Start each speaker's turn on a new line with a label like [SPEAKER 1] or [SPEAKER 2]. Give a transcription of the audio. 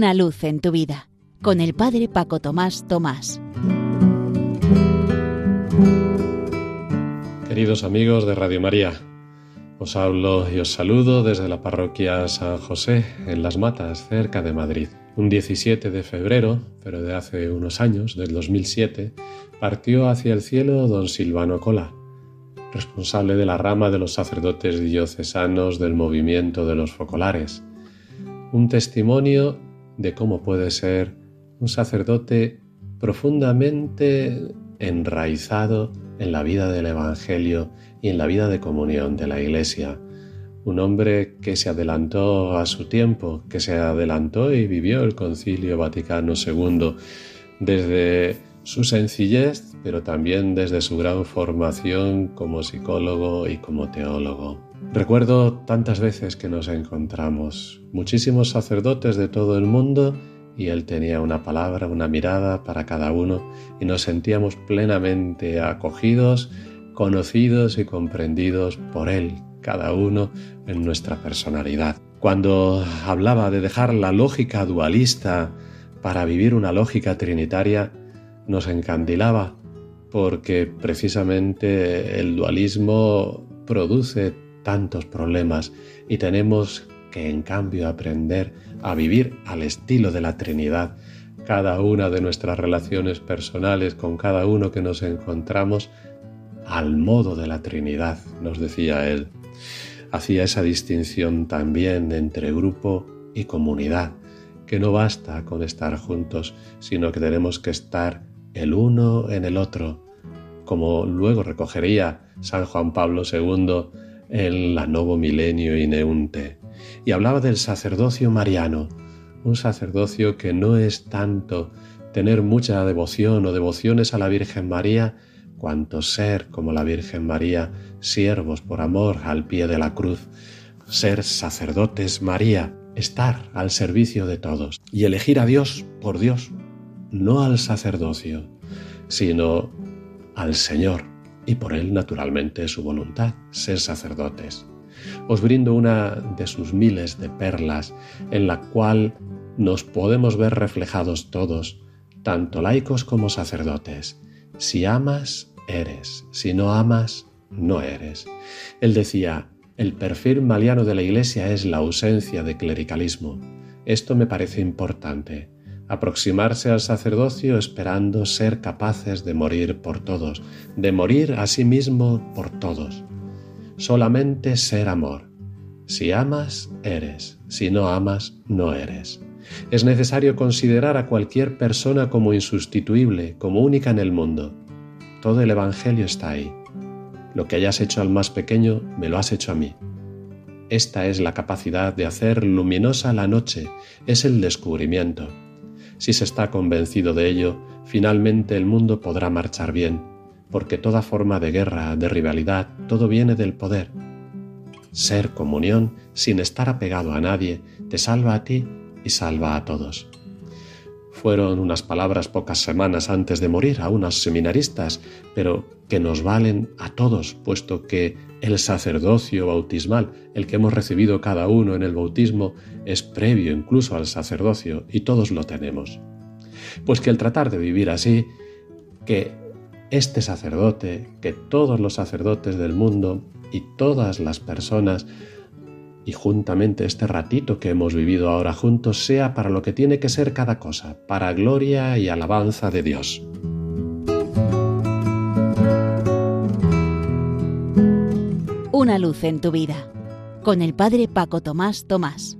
[SPEAKER 1] Una luz en tu vida con el Padre Paco Tomás Tomás.
[SPEAKER 2] Queridos amigos de Radio María, os hablo y os saludo desde la parroquia San José en Las Matas, cerca de Madrid. Un 17 de febrero, pero de hace unos años, del 2007, partió hacia el cielo don Silvano Cola, responsable de la rama de los sacerdotes diocesanos del movimiento de los focolares. Un testimonio de cómo puede ser un sacerdote profundamente enraizado en la vida del Evangelio y en la vida de comunión de la Iglesia. Un hombre que se adelantó a su tiempo, que se adelantó y vivió el Concilio Vaticano II desde su sencillez, pero también desde su gran formación como psicólogo y como teólogo. Recuerdo tantas veces que nos encontramos, muchísimos sacerdotes de todo el mundo, y él tenía una palabra, una mirada para cada uno, y nos sentíamos plenamente acogidos, conocidos y comprendidos por él, cada uno en nuestra personalidad. Cuando hablaba de dejar la lógica dualista para vivir una lógica trinitaria, nos encandilaba porque precisamente el dualismo produce tantos problemas y tenemos que en cambio aprender a vivir al estilo de la Trinidad cada una de nuestras relaciones personales con cada uno que nos encontramos al modo de la Trinidad, nos decía él. Hacía esa distinción también entre grupo y comunidad, que no basta con estar juntos, sino que tenemos que estar el uno en el otro, como luego recogería San Juan Pablo II en la Novo Milenio Ineunte. Y hablaba del sacerdocio mariano, un sacerdocio que no es tanto tener mucha devoción o devociones a la Virgen María, cuanto ser como la Virgen María, siervos por amor al pie de la cruz, ser sacerdotes María, estar al servicio de todos y elegir a Dios por Dios, no al sacerdocio, sino al Señor y por Él naturalmente su voluntad, ser sacerdotes. Os brindo una de sus miles de perlas en la cual nos podemos ver reflejados todos, tanto laicos como sacerdotes. Si amas, eres. Si no amas, no eres. Él decía, el perfil maliano de la Iglesia es la ausencia de clericalismo. Esto me parece importante aproximarse al sacerdocio esperando ser capaces de morir por todos, de morir a sí mismo por todos. Solamente ser amor. Si amas, eres. Si no amas, no eres. Es necesario considerar a cualquier persona como insustituible, como única en el mundo. Todo el Evangelio está ahí. Lo que hayas hecho al más pequeño, me lo has hecho a mí. Esta es la capacidad de hacer luminosa la noche, es el descubrimiento. Si se está convencido de ello, finalmente el mundo podrá marchar bien, porque toda forma de guerra, de rivalidad, todo viene del poder. Ser comunión, sin estar apegado a nadie, te salva a ti y salva a todos. Fueron unas palabras pocas semanas antes de morir a unas seminaristas, pero que nos valen a todos, puesto que el sacerdocio bautismal, el que hemos recibido cada uno en el bautismo, es previo incluso al sacerdocio y todos lo tenemos. Pues que el tratar de vivir así, que este sacerdote, que todos los sacerdotes del mundo y todas las personas, y juntamente este ratito que hemos vivido ahora juntos, sea para lo que tiene que ser cada cosa, para gloria y alabanza de Dios.
[SPEAKER 1] Una luz en tu vida con el Padre Paco Tomás Tomás.